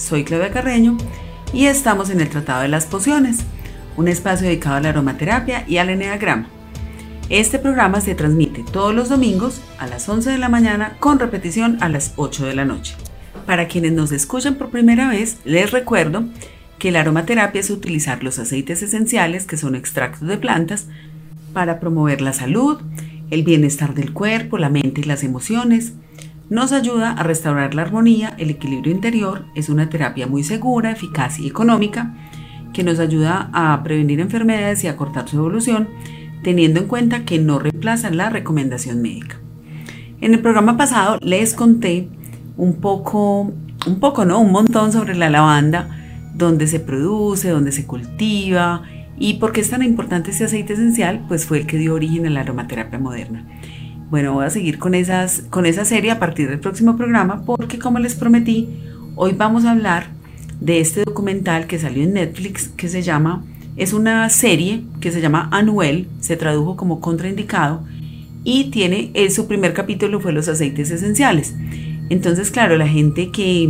Soy Claudia Carreño y estamos en el Tratado de las Pociones, un espacio dedicado a la aromaterapia y al eneagrama. Este programa se transmite todos los domingos a las 11 de la mañana con repetición a las 8 de la noche. Para quienes nos escuchan por primera vez, les recuerdo que la aromaterapia es utilizar los aceites esenciales, que son extractos de plantas, para promover la salud, el bienestar del cuerpo, la mente y las emociones. Nos ayuda a restaurar la armonía, el equilibrio interior. Es una terapia muy segura, eficaz y económica que nos ayuda a prevenir enfermedades y a cortar su evolución, teniendo en cuenta que no reemplazan la recomendación médica. En el programa pasado les conté un poco, un poco, ¿no? Un montón sobre la lavanda, dónde se produce, dónde se cultiva y por qué es tan importante este aceite esencial, pues fue el que dio origen a la aromaterapia moderna. Bueno, voy a seguir con, esas, con esa serie a partir del próximo programa porque como les prometí, hoy vamos a hablar de este documental que salió en Netflix que se llama, es una serie que se llama Anuel, se tradujo como contraindicado y tiene, eh, su primer capítulo fue los aceites esenciales. Entonces, claro, la gente que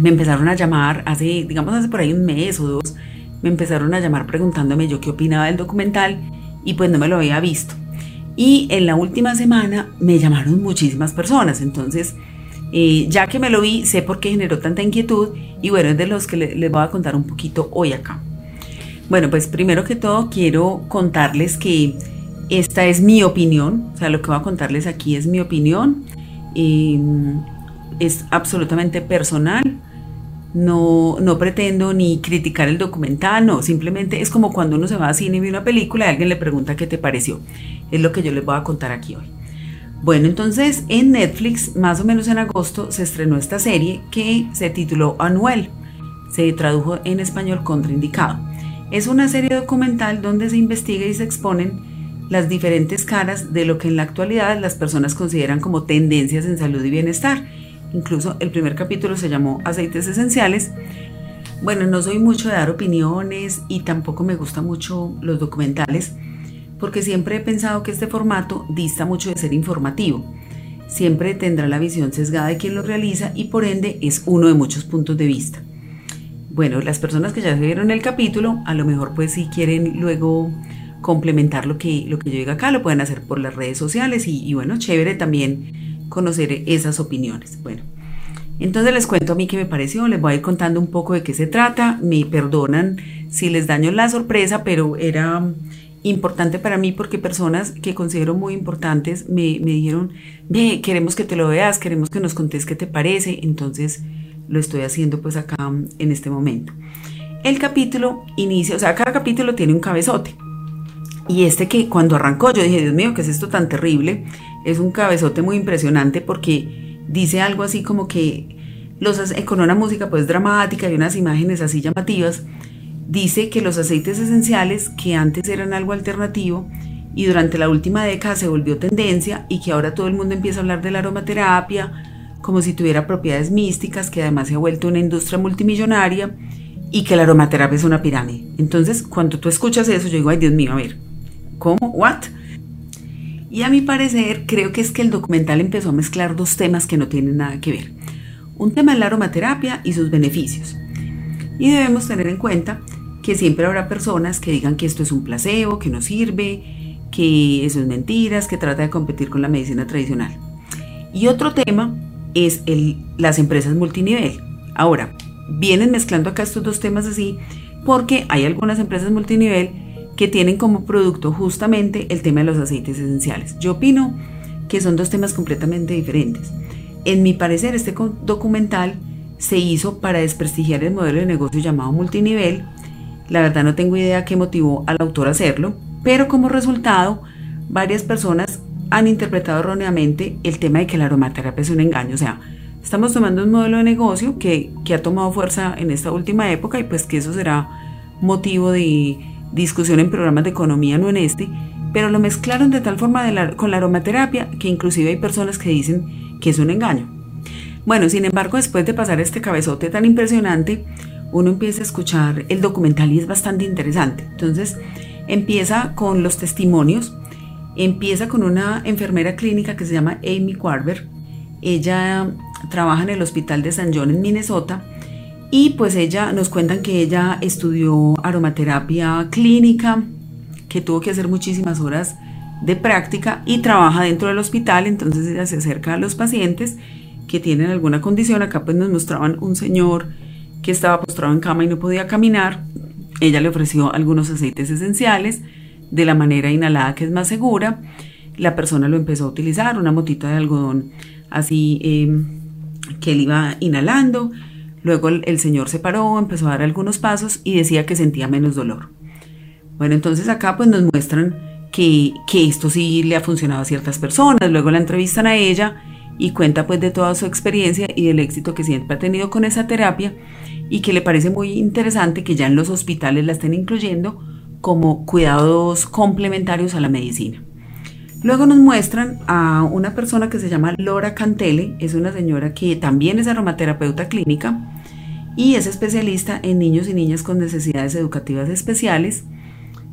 me empezaron a llamar hace, digamos, hace por ahí un mes o dos, me empezaron a llamar preguntándome yo qué opinaba del documental y pues no me lo había visto. Y en la última semana me llamaron muchísimas personas, entonces eh, ya que me lo vi, sé por qué generó tanta inquietud y bueno, es de los que les voy a contar un poquito hoy acá. Bueno, pues primero que todo quiero contarles que esta es mi opinión, o sea, lo que voy a contarles aquí es mi opinión. Eh, es absolutamente personal. No, no pretendo ni criticar el documental, no, simplemente es como cuando uno se va a cine y ve una película y alguien le pregunta qué te pareció. Es lo que yo les voy a contar aquí hoy. Bueno, entonces en Netflix, más o menos en agosto, se estrenó esta serie que se tituló Anuel. Se tradujo en español contraindicado. Es una serie documental donde se investiga y se exponen las diferentes caras de lo que en la actualidad las personas consideran como tendencias en salud y bienestar Incluso el primer capítulo se llamó Aceites Esenciales. Bueno, no soy mucho de dar opiniones y tampoco me gustan mucho los documentales porque siempre he pensado que este formato dista mucho de ser informativo. Siempre tendrá la visión sesgada de quien lo realiza y por ende es uno de muchos puntos de vista. Bueno, las personas que ya vieron el capítulo, a lo mejor pues si quieren luego complementar lo que, lo que yo diga acá, lo pueden hacer por las redes sociales y, y bueno, chévere también conocer esas opiniones. Bueno, entonces les cuento a mí qué me pareció, les voy a ir contando un poco de qué se trata, me perdonan si les daño la sorpresa, pero era importante para mí porque personas que considero muy importantes me, dijeron, ve, queremos que te lo veas, queremos que nos contes qué te parece, entonces lo estoy haciendo pues acá en este momento. El capítulo inicia, o sea, cada capítulo tiene un cabezote. Y este que cuando arrancó yo dije, Dios mío, ¿qué es esto tan terrible? Es un cabezote muy impresionante porque dice algo así como que los, con una música pues dramática y unas imágenes así llamativas, dice que los aceites esenciales que antes eran algo alternativo y durante la última década se volvió tendencia y que ahora todo el mundo empieza a hablar de la aromaterapia como si tuviera propiedades místicas, que además se ha vuelto una industria multimillonaria y que la aromaterapia es una pirámide. Entonces, cuando tú escuchas eso, yo digo, ay Dios mío, a ver, ¿cómo? ¿What? Y a mi parecer, creo que es que el documental empezó a mezclar dos temas que no tienen nada que ver. Un tema es la aromaterapia y sus beneficios. Y debemos tener en cuenta que siempre habrá personas que digan que esto es un placebo, que no sirve, que eso es mentiras, que trata de competir con la medicina tradicional. Y otro tema es el, las empresas multinivel. Ahora, vienen mezclando acá estos dos temas así porque hay algunas empresas multinivel que tienen como producto justamente el tema de los aceites esenciales. Yo opino que son dos temas completamente diferentes. En mi parecer, este documental se hizo para desprestigiar el modelo de negocio llamado multinivel. La verdad no tengo idea qué motivó al autor a hacerlo, pero como resultado, varias personas han interpretado erróneamente el tema de que la aromaterapia es un engaño. O sea, Estamos tomando un modelo de negocio que, que ha tomado fuerza en esta última época y pues que eso será motivo de discusión en programas de economía, no en este, pero lo mezclaron de tal forma con la aromaterapia que inclusive hay personas que dicen que es un engaño. Bueno, sin embargo, después de pasar este cabezote tan impresionante, uno empieza a escuchar el documental y es bastante interesante. Entonces, empieza con los testimonios, empieza con una enfermera clínica que se llama Amy Quarber. Ella trabaja en el hospital de San John en Minnesota y pues ella nos cuentan que ella estudió aromaterapia clínica, que tuvo que hacer muchísimas horas de práctica y trabaja dentro del hospital, entonces ella se acerca a los pacientes que tienen alguna condición. Acá pues nos mostraban un señor que estaba postrado en cama y no podía caminar. Ella le ofreció algunos aceites esenciales de la manera inhalada que es más segura. La persona lo empezó a utilizar, una motita de algodón así em, que él iba inhalando. Luego el, señor se paró, empezó a dar algunos pasos y decía que sentía menos dolor. Bueno, entonces acá pues nos muestran que, que, esto sí le ha funcionado a ciertas personas. Luego la entrevistan a ella y cuenta pues de toda su experiencia y del éxito que siempre ha tenido con esa terapia y que le parece muy interesante que ya en los hospitales la estén incluyendo como cuidados complementarios a la medicina. Luego nos muestran a una persona que se llama Laura Cantele, es una señora que también es aromaterapeuta clínica y es especialista en niños y niñas con necesidades educativas especiales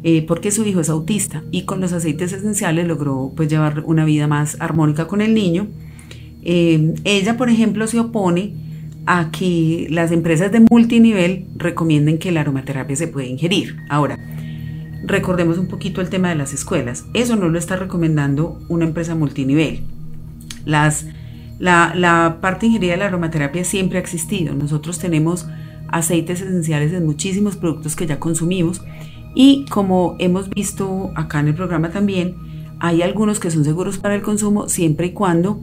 eh, porque su hijo es autista y con los aceites esenciales logró pues llevar una vida más armónica con el niño. Eh, ella, por ejemplo, se opone a que las empresas de multinivel recomienden que la aromaterapia se puede ingerir. Ahora, recordemos un poquito el tema de las escuelas. Eso no lo está recomendando una empresa multinivel. Las, la, la parte de ingeniería de la aromaterapia siempre ha existido. Nosotros tenemos aceites esenciales en muchísimos productos que ya consumimos y como hemos visto acá en el programa también, hay algunos que son seguros para el consumo siempre y cuando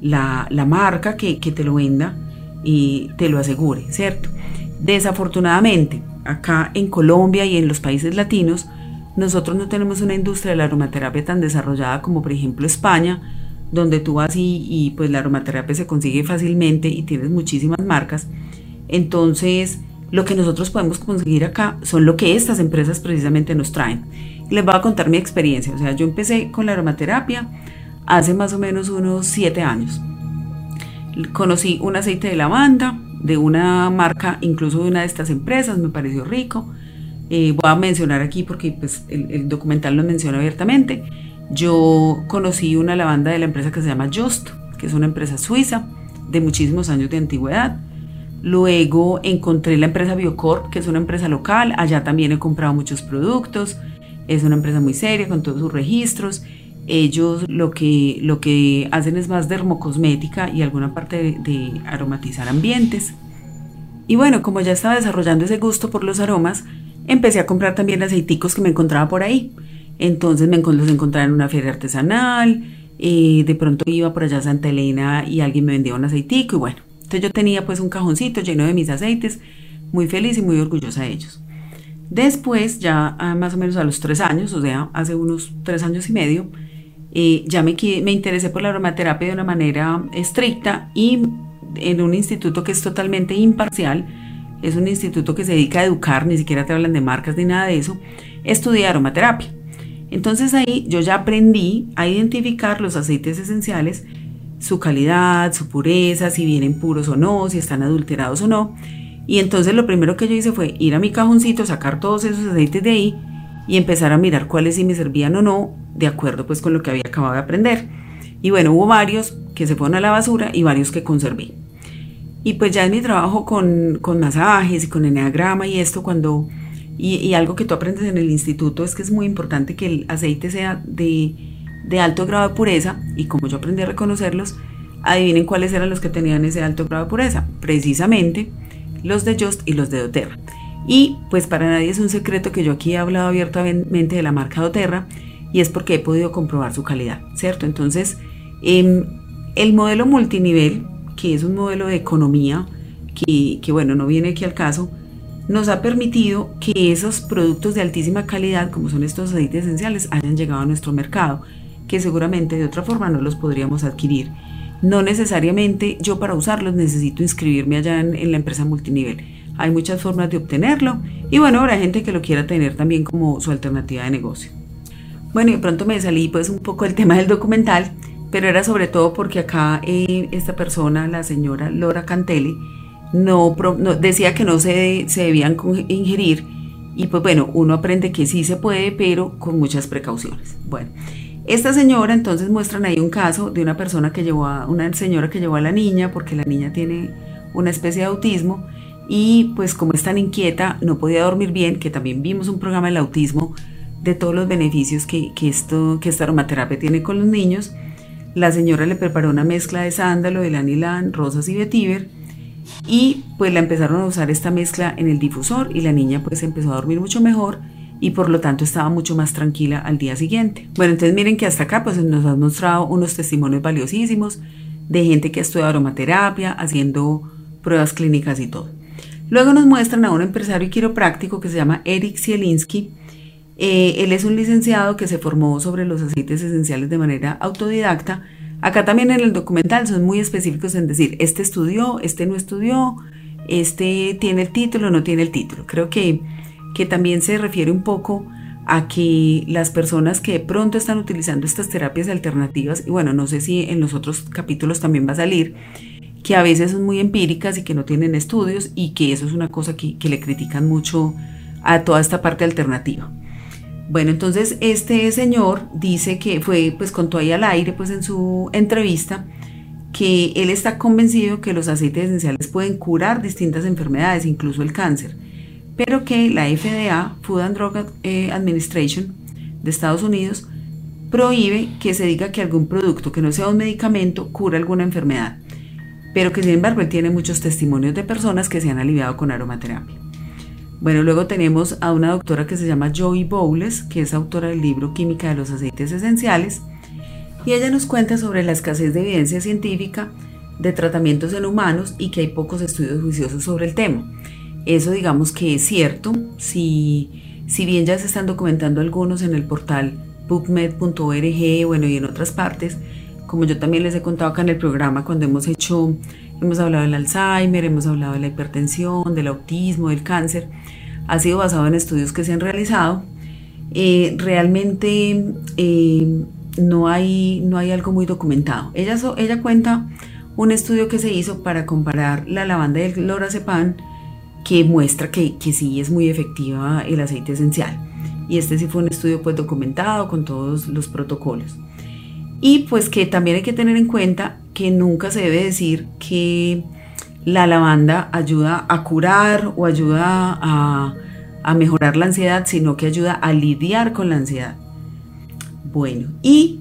la, la marca que, que te lo venda y te lo asegure, ¿cierto? Desafortunadamente, acá en Colombia y en los países latinos, nosotros no tenemos una industria de la aromaterapia tan desarrollada como por ejemplo España, donde tú vas y, pues la aromaterapia se consigue fácilmente y tienes muchísimas marcas. Entonces, lo que nosotros podemos conseguir acá son lo que estas empresas precisamente nos traen. Les voy a contar mi experiencia. O sea, yo empecé con la aromaterapia hace más o menos unos 7 años. Conocí un aceite de lavanda de una marca, incluso de una de estas empresas, me pareció rico. Eh, voy a mencionar aquí porque pues, el, documental lo menciona abiertamente. Yo conocí una lavanda de la empresa que se llama Just, que es una empresa suiza de muchísimos años de antigüedad. Luego encontré la empresa Biocorp, que es una empresa local. Allá también he comprado muchos productos. Es una empresa muy seria con todos sus registros. Ellos lo que, lo que hacen es más dermocosmética y alguna parte de, de aromatizar ambientes. Y bueno, como ya estaba desarrollando ese gusto por los aromas, empecé a comprar también aceiticos que me encontraba por ahí. Entonces me los encontraba en una feria artesanal, y de pronto iba por allá a Santa Elena y alguien me vendía un aceitico y bueno, entonces yo tenía pues un cajoncito lleno de mis aceites, muy feliz y muy orgullosa de ellos. Después, ya más o menos a los tres años, o sea, hace unos tres años y medio, eh, ya me, me interesé por la aromaterapia de una manera estricta y en un instituto que es totalmente imparcial, es un instituto que se dedica a educar, ni siquiera te hablan de marcas ni nada de eso, estudié aromaterapia. Entonces ahí yo ya aprendí a identificar los aceites esenciales, su calidad, su pureza, si vienen puros o no, si están adulterados o no. Y entonces lo primero que yo hice fue ir a mi cajoncito, sacar todos esos aceites de ahí y empezar a mirar cuáles sí me servían o no, de acuerdo pues con lo que había acabado de aprender. Y bueno, hubo varios que se fueron a la basura y varios que conservé. Y pues ya en mi trabajo con, con masajes y con eneagrama y esto, cuando. Y, algo que tú aprendes en el instituto es que es muy importante que el aceite sea de, de alto grado de pureza. Y como yo aprendí a reconocerlos, adivinen cuáles eran los que tenían ese alto grado de pureza. Precisamente los de Just y los de doTERRA. Y pues para nadie es un secreto que yo aquí he hablado abiertamente de la marca doTERRA y es porque he podido comprobar su calidad, ¿cierto? Entonces, em, el modelo multinivel que es un modelo de economía que, bueno, no viene aquí al caso, nos ha permitido que esos productos de altísima calidad, como son estos aceites esenciales, hayan llegado a nuestro mercado, que seguramente de otra forma no los podríamos adquirir. no necesariamente yo para usarlos necesito inscribirme allá en, la empresa multinivel. Hay muchas formas de obtenerlo y bueno, habrá gente que lo quiera tener también como su alternativa de negocio. Bueno, y pronto me salí pues un poco del tema del documental, pero era sobre todo porque acá eh, esta persona, la señora Laura Cantelli, no, decía que no se, se debían ingerir y pues bueno, uno aprende que sí se puede, pero con muchas precauciones. Bueno, esta señora entonces muestran ahí un caso de una persona que llevó a una señora que llevó a la niña porque la niña tiene una especie de autismo y pues como es tan inquieta no podía dormir bien, que también vimos un programa del autismo de todos los beneficios que, esto, que esta aromaterapia tiene con los niños. La señora le preparó una mezcla de sándalo, de lanilán, rosas y vetiver y pues la empezaron a usar esta mezcla en el difusor y la niña pues empezó a dormir mucho mejor y por lo tanto estaba mucho más tranquila al día siguiente. Bueno, entonces miren que hasta acá pues nos han mostrado unos testimonios valiosísimos de gente que ha estudiado aromaterapia, haciendo pruebas clínicas y todo. Luego nos muestran a un empresario quiropráctico que se llama Eric Zielinski. Eh, él es un licenciado que se formó sobre los aceites esenciales de manera autodidacta. Acá también en el documental son muy específicos en decir, este estudió, este no estudió, este tiene el título, no tiene el título. Creo que que también se refiere un poco a que las personas que de pronto están utilizando estas terapias alternativas, y bueno, no sé si en los otros capítulos también va a salir, que a veces son muy empíricas y que no tienen estudios y que eso es una cosa que, le critican mucho a toda esta parte alternativa. Bueno, entonces este señor dice que fue, pues contó ahí al aire, pues en su entrevista, que él está convencido que los aceites esenciales pueden curar distintas enfermedades, incluso el cáncer pero que la FDA, Food and Drug eh, Administration de Estados Unidos, prohíbe que se diga que algún producto que no sea un medicamento cura alguna enfermedad, pero que sin embargo él tiene muchos testimonios de personas que se han aliviado con aromaterapia. Bueno, luego tenemos a una doctora que se llama Joy Bowles, que es autora del libro Química de los aceites esenciales, y ella nos cuenta sobre la escasez de evidencia científica de tratamientos en humanos y que hay pocos estudios juiciosos sobre el tema. Eso digamos que es cierto, si, si bien ya se están documentando algunos en el portal pubmed.org, bueno, y en otras partes, como yo también les he contado acá en el programa, cuando hemos hecho, hemos hablado del Alzheimer, hemos hablado de la hipertensión, del autismo, del cáncer, ha sido basado en estudios que se han realizado. Eh, realmente eh, no, hay, no hay algo muy documentado. Ella, ella cuenta un estudio que se hizo para comparar la lavanda y el lorazepam que muestra que, que sí es muy efectiva el aceite esencial. Y este sí fue un estudio pues documentado con todos los protocolos. Y pues que también hay que tener en cuenta que nunca se debe decir que la lavanda ayuda a curar o ayuda a, a mejorar la ansiedad, sino que ayuda a lidiar con la ansiedad. Bueno, y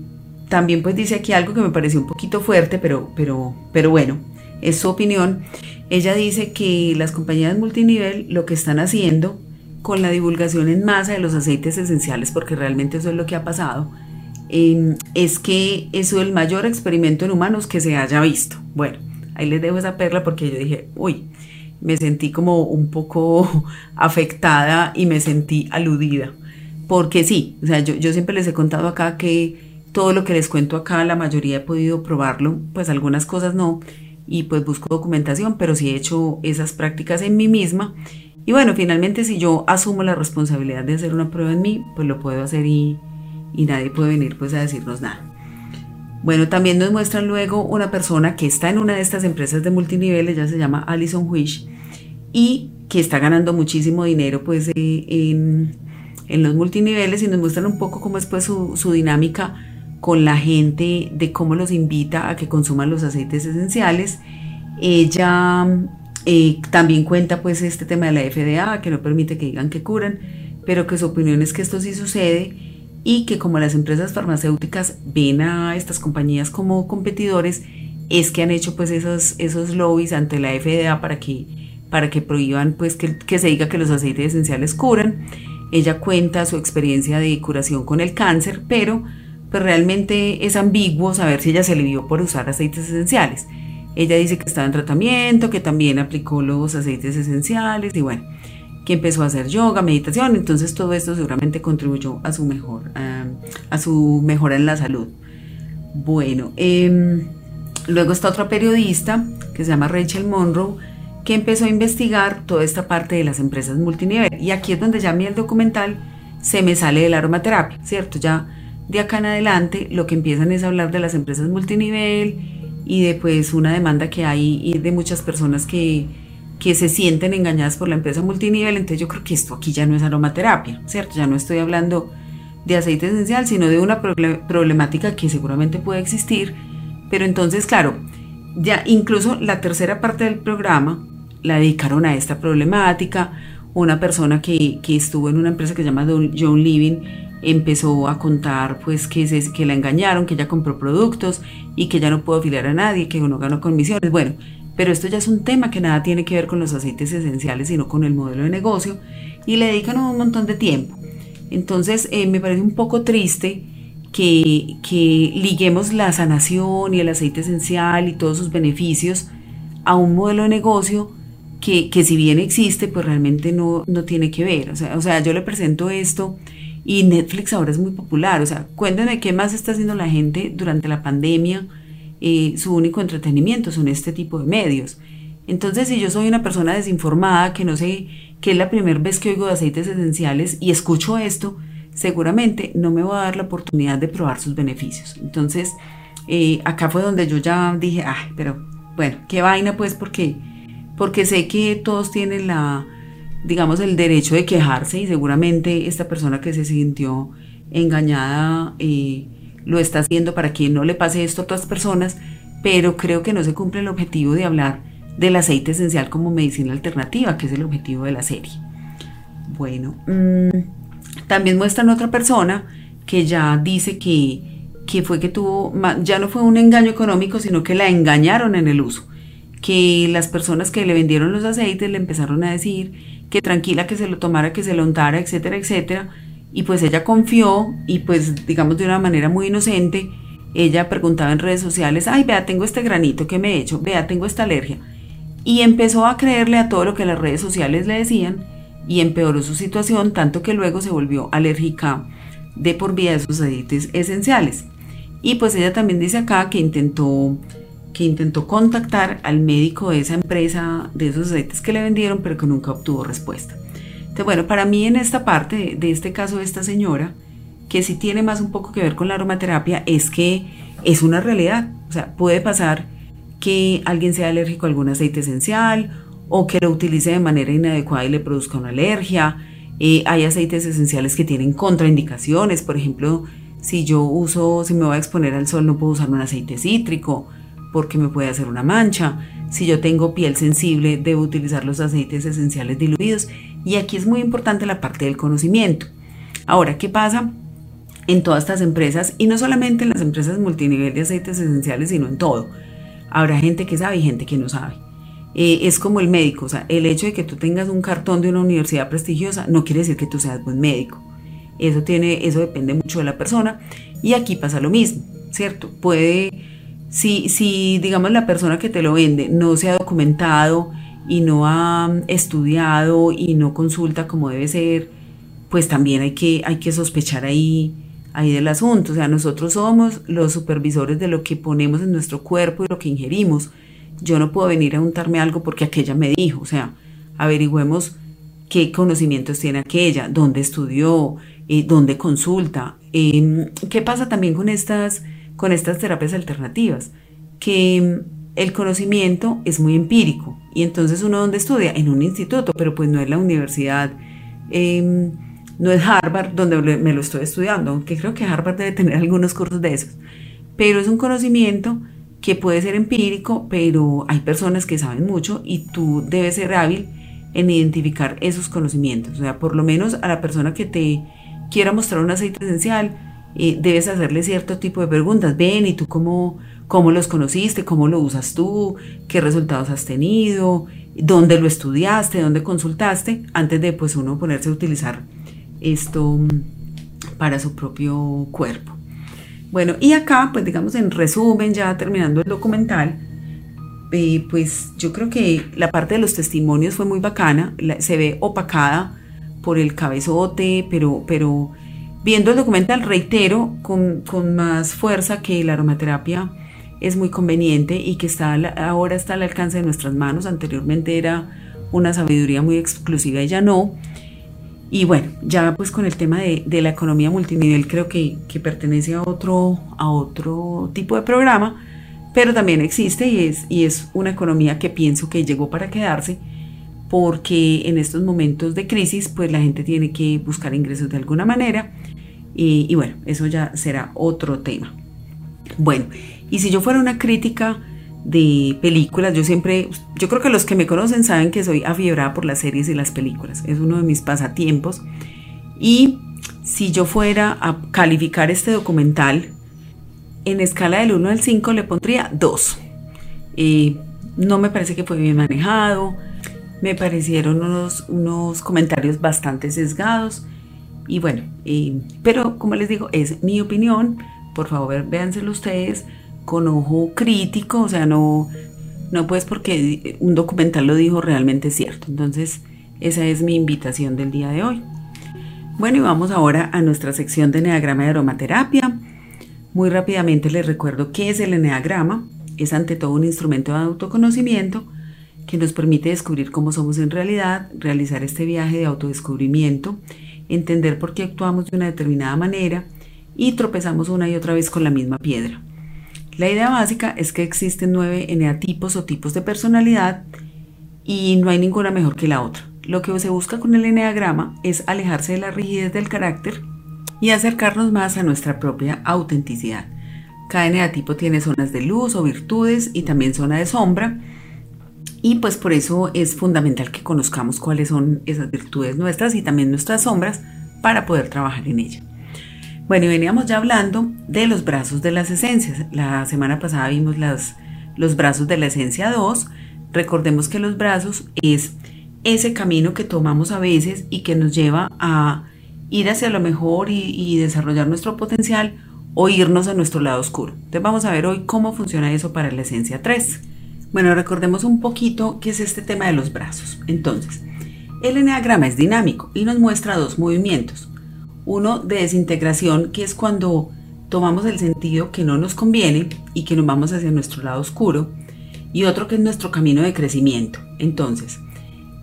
también pues dice aquí algo que me pareció un poquito fuerte, pero, pero, pero bueno, es su opinión. Ella dice que las compañías multinivel lo que están haciendo con la divulgación en masa de los aceites esenciales, porque realmente eso es lo que ha pasado, em, es que es el mayor experimento en humanos que se haya visto. Bueno, ahí les dejo esa perla porque yo dije, uy, me sentí como un poco afectada y me sentí aludida. Porque sí, o sea, yo, yo siempre les he contado acá que todo lo que les cuento acá, la mayoría he podido probarlo, pues algunas cosas no, y pues busco documentación, pero sí he hecho esas prácticas en mí misma. Y bueno, finalmente si yo asumo la responsabilidad de hacer una prueba en mí, pues lo puedo hacer y, y nadie puede venir pues a decirnos nada. Bueno, también nos muestran luego una persona que está en una de estas empresas de multinivel, ella se llama Alison Wish, y que está ganando muchísimo dinero pues eh, en, en, los multiniveles y nos muestran un poco cómo es pues su, su dinámica con la gente de cómo los invita a que consuman los aceites esenciales. Ella eh, también cuenta pues este tema de la FDA, que no permite que digan que curan, pero que su opinión es que esto sí sucede y que como las empresas farmacéuticas ven a estas compañías como competidores, es que han hecho pues esos, esos lobbies ante la FDA para que, para que prohíban pues que, que se diga que los aceites esenciales curan. Ella cuenta su experiencia de curación con el cáncer, pero pues realmente es ambiguo saber si ella se alivió por usar aceites esenciales. Ella dice que estaba en tratamiento, que también aplicó los aceites esenciales y bueno, que empezó a hacer yoga, meditación, entonces todo esto seguramente contribuyó a su mejor, a, su mejora en la salud. Bueno, em, luego está otra periodista que se llama Rachel Monroe, que empezó a investigar toda esta parte de las empresas multinivel. Y aquí es donde ya a el documental se me sale de la aromaterapia, ¿cierto? Ya de acá en adelante lo que empiezan es a hablar de las empresas multinivel y de pues una demanda que hay y de muchas personas que, que se sienten engañadas por la empresa multinivel. Entonces yo creo que esto aquí ya no es aromaterapia, ¿cierto? Ya no estoy hablando de aceite esencial, sino de una problemática que seguramente puede existir. Pero entonces, claro, ya incluso la tercera parte del programa la dedicaron a esta problemática. Una persona que, que estuvo en una empresa que se llama John Living empezó a contar pues que, se, que la engañaron, que ella compró productos y que ya no pudo afiliar a nadie, que no ganó comisiones. Bueno, pero esto ya es un tema que nada tiene que ver con los aceites esenciales, sino con el modelo de negocio y le dedican un montón de tiempo. Entonces eh, me parece un poco triste que, que liguemos la sanación y el aceite esencial y todos sus beneficios a un modelo de negocio que, que, si bien existe, pues realmente no, no tiene que ver. O sea, o sea, yo le presento esto y Netflix ahora es muy popular. O sea, cuéntenme qué más está haciendo la gente durante la pandemia. Su único entretenimiento son este tipo de medios. Entonces, si yo soy una persona desinformada, que no sé, que es la primera vez que oigo de aceites esenciales y escucho esto, seguramente no me voy a dar la oportunidad de probar sus beneficios. Entonces, eh, acá fue donde yo ya dije, ay, pero bueno, qué vaina pues, porque porque sé que todos tienen la, digamos, el derecho de quejarse y seguramente esta persona que se sintió engañada eh, lo está haciendo para que no le pase esto a otras personas, pero creo que no se cumple el objetivo de hablar del aceite esencial como medicina alternativa, que es el objetivo de la serie. Bueno, mm, también muestran otra persona que ya dice que, que fue que tuvo, ya no fue un engaño económico, sino que la engañaron en el uso que las personas que le vendieron los aceites le empezaron a decir que tranquila, que se lo tomara, que se lo untara, etcétera, etcétera. Y pues ella confió y pues digamos de una manera muy inocente, ella preguntaba en redes sociales, ay, vea, tengo este granito que me he hecho, vea, tengo esta alergia. Y empezó a creerle a todo lo que las redes sociales le decían y empeoró su situación, tanto que luego se volvió alérgica de por vía de sus aceites esenciales. Y pues ella también dice acá que intentó que intentó contactar al médico de esa empresa, de esos aceites que le vendieron, pero que nunca obtuvo respuesta. Bueno, para mí en esta parte de este caso de esta señora, que sí tiene más un poco que ver con la aromaterapia, es que es una realidad. O sea, puede pasar que alguien sea alérgico a algún aceite esencial o que lo utilice de manera inadecuada y le produzca una alergia. Eh, hay aceites esenciales que tienen contraindicaciones, por ejemplo, si yo uso, si me voy a exponer al sol, no puedo usar un aceite cítrico porque me puede hacer una mancha. Si yo tengo piel sensible, debo utilizar los aceites esenciales diluidos. Y aquí es muy importante la parte del conocimiento. Ahora, ¿qué pasa? En todas estas empresas, y no solamente en las empresas multinivel de aceites esenciales, sino en todo. Habrá gente que sabe y gente que no sabe. Eh, es como el médico, o sea, el hecho de que tú tengas un cartón de una universidad prestigiosa no quiere decir que tú seas buen médico. Eso, tiene, eso depende mucho de la persona. Y aquí pasa lo mismo, ¿cierto? Puede si, si, digamos, la persona que te lo vende no se ha documentado y no ha estudiado y no consulta como debe ser, pues también hay que, hay que sospechar ahí, ahí del asunto. O sea, nosotros somos los supervisores de lo que ponemos en nuestro cuerpo y lo que ingerimos. Yo no puedo venir a untarme algo porque aquella me dijo. O sea, averigüemos qué conocimientos tiene aquella, dónde estudió, eh, dónde consulta. Em, ¿Qué pasa también con estas con estas terapias alternativas, que el conocimiento es muy empírico. Y entonces uno donde estudia en un instituto, pero pues no es la universidad, em, no es Harvard donde me lo estoy estudiando, aunque creo que Harvard debe tener algunos cursos de esos, pero es un conocimiento que puede ser empírico, pero hay personas que saben mucho y tú debes ser hábil en identificar esos conocimientos, o sea, por lo menos a la persona que te quiera mostrar un aceite esencial, debes hacerle cierto tipo de preguntas. Ven, ¿y tú cómo, cómo los conociste? ¿Cómo lo usas tú? ¿Qué resultados has tenido? ¿Dónde lo estudiaste? ¿Dónde consultaste? Antes de pues uno ponerse a utilizar esto mm, para su propio cuerpo. Bueno, y acá, pues digamos en resumen, ya terminando el documental, eh, pues yo creo que la parte de los testimonios fue muy bacana, se ve opacada por el cabezote, pero, pero Viendo el documental, reitero con, más fuerza que la aromaterapia es muy conveniente y que está ahora está al alcance de nuestras manos. Anteriormente era una sabiduría muy exclusiva y ya no. Y bueno, ya pues con el tema de, la economía multinivel creo que, que, pertenece a otro, a otro tipo de programa, pero también existe y es, y es una economía que pienso que llegó para quedarse porque en estos momentos de crisis pues la gente tiene que buscar ingresos de alguna manera y, y bueno, eso ya será otro tema. Bueno, y si yo fuera una crítica de películas. Yo siempre, yo creo que los que me conocen saben que soy afiebrada por las series y las películas. Es uno de mis pasatiempos. Y si yo fuera a calificar este documental, en escala del 1 al 5 le pondría 2. Eh, no me parece que fue bien manejado. Me parecieron unos, unos comentarios bastante sesgados. Y bueno, eh, pero como les digo, es mi opinión. Por favor, véanselo ustedes con ojo crítico, o sea, no, no pues porque un documental lo dijo realmente cierto. Entonces, esa es mi invitación del día de hoy. Bueno, y vamos ahora a nuestra sección de Enneagrama y Aromaterapia. Muy rápidamente les recuerdo qué es el Enneagrama. Es ante todo un instrumento de autoconocimiento que nos permite descubrir cómo somos en realidad, realizar este viaje de autodescubrimiento, entender por qué actuamos de una determinada manera y tropezamos una y otra vez con la misma piedra. La idea básica es que existen nueve eneatipos o tipos de personalidad y no hay ninguna mejor que la otra. Lo que se busca con el eneagrama es alejarse de la rigidez del carácter y acercarnos más a nuestra propia autenticidad. Cada eneatipo tiene zonas de luz o virtudes y también zona de sombra. Y pues por eso es fundamental que conozcamos cuáles son esas virtudes nuestras y también nuestras sombras para poder trabajar en ellas. Bueno, y veníamos ya hablando de los brazos de las esencias. La semana pasada vimos los brazos de la esencia 2. Recordemos que los brazos es ese camino que tomamos a veces y que nos lleva a ir hacia lo mejor y, y desarrollar nuestro potencial o irnos a nuestro lado oscuro. Entonces vamos a ver hoy cómo funciona eso para la esencia 3. Bueno, recordemos un poquito qué es este tema de los brazos. Entonces, el eneagrama es dinámico y nos muestra dos movimientos uno de desintegración, que es cuando tomamos el sentido que no nos conviene y que nos vamos hacia nuestro lado oscuro, y otro que es nuestro camino de crecimiento. Entonces,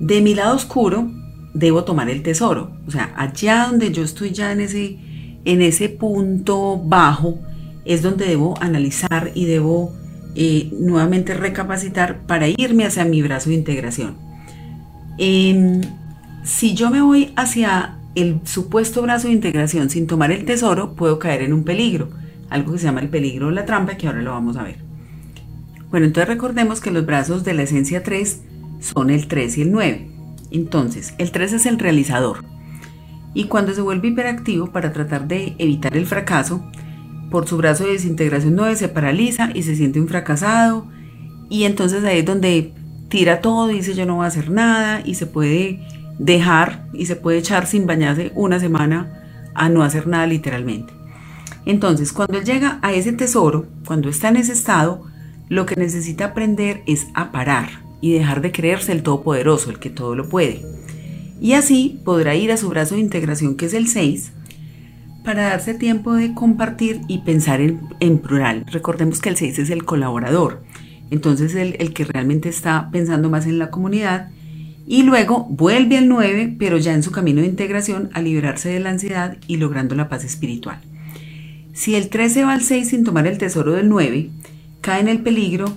de mi lado oscuro debo tomar el tesoro, o sea, allá donde yo estoy ya en ese, en ese punto bajo, es donde debo analizar y debo eh, nuevamente recapacitar para irme hacia mi brazo de integración. Em, si yo me voy hacia el supuesto brazo de integración sin tomar el tesoro, puedo caer en un peligro, algo que se llama el peligro de la trampa, que ahora lo vamos a ver. Bueno, entonces recordemos que los brazos de la esencia 3 son el 3 y el 9. Entonces, el 3 es el realizador. Y cuando se vuelve hiperactivo para tratar de evitar el fracaso, por su brazo de desintegración 9 se paraliza y se siente un fracasado. Y entonces ahí es donde tira todo, dice yo no voy a hacer nada y se puede dejar y se puede echar sin bañarse una semana a no hacer nada literalmente. Entonces, cuando él llega a ese tesoro, cuando está en ese estado, lo que necesita aprender es a parar y dejar de creerse el todopoderoso, el que todo lo puede. Y así podrá ir a su brazo de integración, que es el 6, para darse tiempo de compartir y pensar en, plural. Recordemos que el 6 es el colaborador, entonces el, el que realmente está pensando más en la comunidad y luego vuelve al 9, pero ya en su camino de integración a liberarse de la ansiedad y logrando la paz espiritual. Si el 13 va al 6 sin tomar el tesoro del 9, cae en el peligro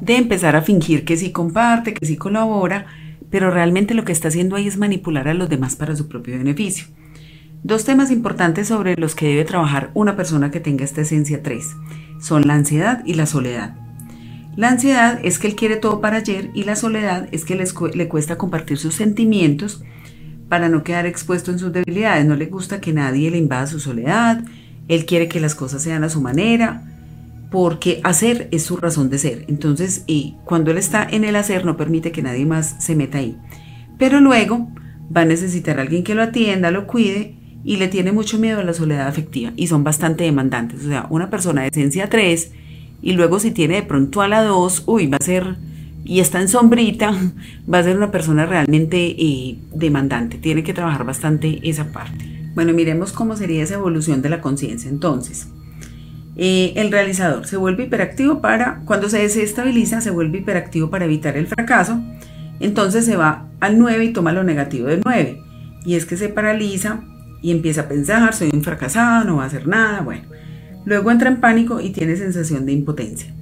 de empezar a fingir que sí comparte, que sí colabora, pero realmente lo que está haciendo ahí es manipular a los demás para su propio beneficio. Dos temas importantes sobre los que debe trabajar una persona que tenga esta esencia 3 son la ansiedad y la soledad. La ansiedad es que él quiere todo para ayer y la soledad es que le cuesta compartir sus sentimientos para no quedar expuesto en sus debilidades. No le gusta que nadie le invada su soledad, él quiere que las cosas sean a su manera, porque hacer es su razón de ser. Entonces, y cuando él está en el hacer, no permite que nadie más se meta ahí. Pero luego va a necesitar a alguien que lo atienda, lo cuide y le tiene mucho miedo a la soledad afectiva y son bastante demandantes. O sea, una persona de esencia 3 y luego si tiene de pronto a la 2, uy, va a ser, y está en sombrita, va a ser una persona realmente eh, demandante, tiene que trabajar bastante esa parte. Bueno, miremos cómo sería esa evolución de la conciencia. Entonces, Eh, el realizador se vuelve hiperactivo para, cuando se desestabiliza, se vuelve hiperactivo para evitar el fracaso. Entonces se va al 9 y toma lo negativo del 9. Y es que se paraliza y empieza a pensar, soy un fracasado, no va a hacer nada, bueno. Luego entra en pánico y tiene sensación de impotencia.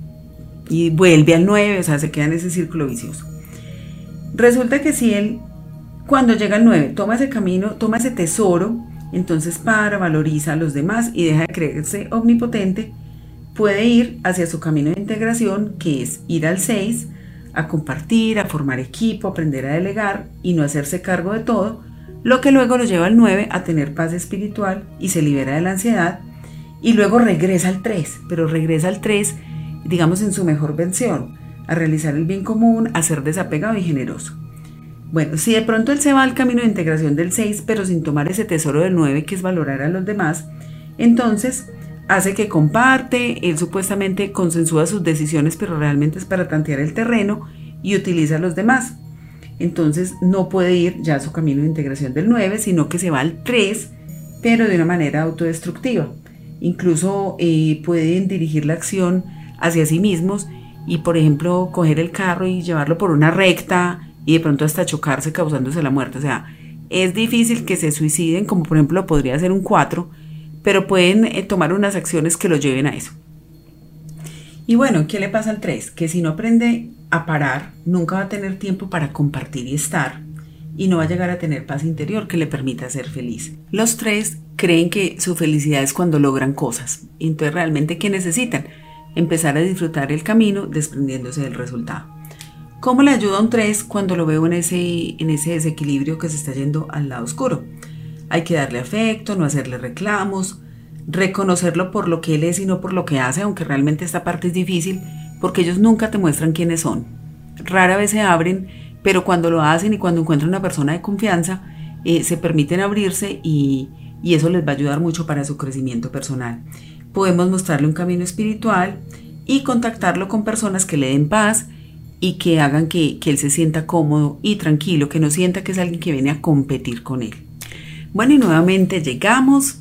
Y vuelve al 9, o sea, se queda en ese círculo vicioso. Resulta que si él, cuando llega al 9, toma ese camino, toma ese tesoro, entonces para, valoriza a los demás y deja de creerse omnipotente, puede ir hacia su camino de integración, que es ir al 6, a compartir, a formar equipo, aprender a delegar y no hacerse cargo de todo, lo que luego lo lleva al 9 a tener paz espiritual y se libera de la ansiedad, y luego regresa al 3, pero regresa al 3, digamos, en su mejor versión, a realizar el bien común, a ser desapegado y generoso. Bueno, si de pronto él se va al camino de integración del 6, pero sin tomar ese tesoro del 9, que es valorar a los demás, entonces hace que comparte, él supuestamente consensúa sus decisiones, pero realmente es para tantear el terreno y utiliza a los demás. Entonces no puede ir ya a su camino de integración del 9, sino que se va al 3, pero de una manera autodestructiva. Incluso eh, pueden dirigir la acción hacia sí mismos y, por ejemplo, coger el carro y llevarlo por una recta y de pronto hasta chocarse causándose la muerte. O sea, es difícil que se suiciden, como por ejemplo podría ser un 4, pero pueden eh, tomar unas acciones que lo lleven a eso. Y bueno, ¿qué le pasa al 3? Que si no aprende a parar, nunca va a tener tiempo para compartir y estar, y no va a llegar a tener paz interior que le permita ser feliz. Los 3 creen que su felicidad es cuando logran cosas, entonces realmente ¿qué necesitan? Empezar a disfrutar el camino desprendiéndose del resultado. ¿Cómo le ayuda a un 3 cuando lo veo en ese, en ese desequilibrio que se está yendo al lado oscuro? Hay que darle afecto, no hacerle reclamos, reconocerlo por lo que él es y no por lo que hace, aunque realmente esta parte es difícil porque ellos nunca te muestran quiénes son. Rara vez se abren, pero cuando lo hacen y cuando encuentran una persona de confianza, eh, se permiten abrirse y, y eso les va a ayudar mucho para su crecimiento personal. Podemos mostrarle un camino espiritual y contactarlo con personas que le den paz, y que hagan que, él se sienta cómodo y tranquilo, que no sienta que es alguien que viene a competir con él. Bueno, y nuevamente llegamos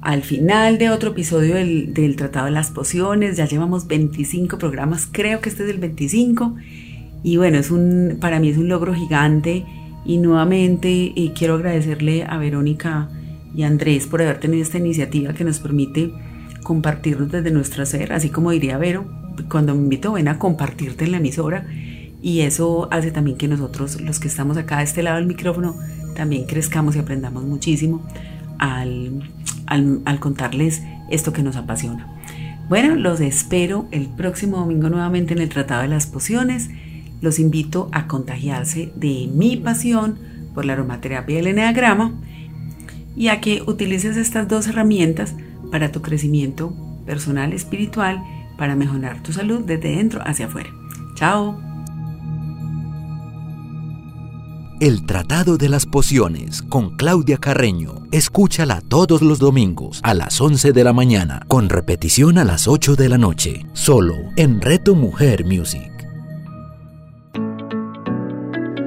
al final de otro episodio del, Tratado de las Pociones. Ya llevamos 25 programas, creo que este es el 25. Y bueno, es un, para mí es un logro gigante. Y nuevamente eh, quiero agradecerle a Verónica y Andrés por haber tenido esta iniciativa que nos permite compartirnos desde nuestra ser, así como diría Vero, cuando me invito, ven a compartirte en la emisora y eso hace también que nosotros, los que estamos acá de este lado del micrófono, también crezcamos y aprendamos muchísimo al, al, contarles esto que nos apasiona. Bueno, los espero el próximo domingo nuevamente en el Tratado de las Pociones. Los invito a contagiarse de mi pasión por la aromaterapia y el eneagrama y a que utilices estas dos herramientas para tu crecimiento personal, espiritual para mejorar tu salud desde dentro hacia afuera. Chao. El Tratado de las Pociones con Claudia Carreño. Escúchala todos los domingos a las 11 de la mañana, con repetición a las 8 de la noche, solo en Reto Mujer Music.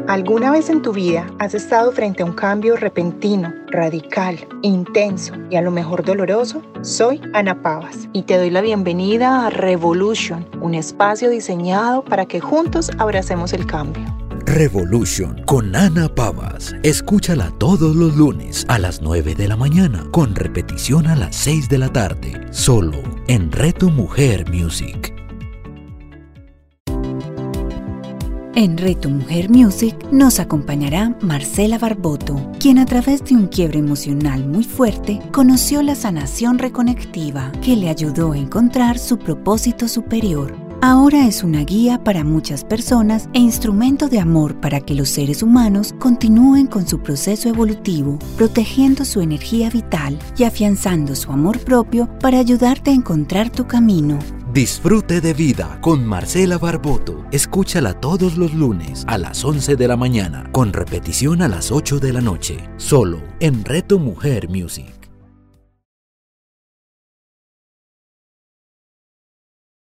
¿Alguna vez en tu vida has estado frente a un cambio repentino, radical, intenso y a lo mejor doloroso? Soy Ana Pavas y te doy la bienvenida a Revolution, un espacio diseñado para que juntos abracemos el cambio. Revolution con Ana Pavas. Escúchala todos los lunes a las 9 de la mañana, con repetición a las 6 de la tarde, solo en Reto Mujer Music. En Reto Mujer Music nos acompañará Marcela Barboto, quien a través de un quiebre emocional muy fuerte conoció la sanación reconectiva que le ayudó a encontrar su propósito superior. Ahora es una guía para muchas personas e instrumento de amor para que los seres humanos continúen con su proceso evolutivo, protegiendo su energía vital y afianzando su amor propio para ayudarte a encontrar tu camino Disfrute de vida con Marcela Barboto. Escúchala todos los lunes a las 11 de la mañana, con repetición a las 8 de la noche, solo en Reto Mujer Music.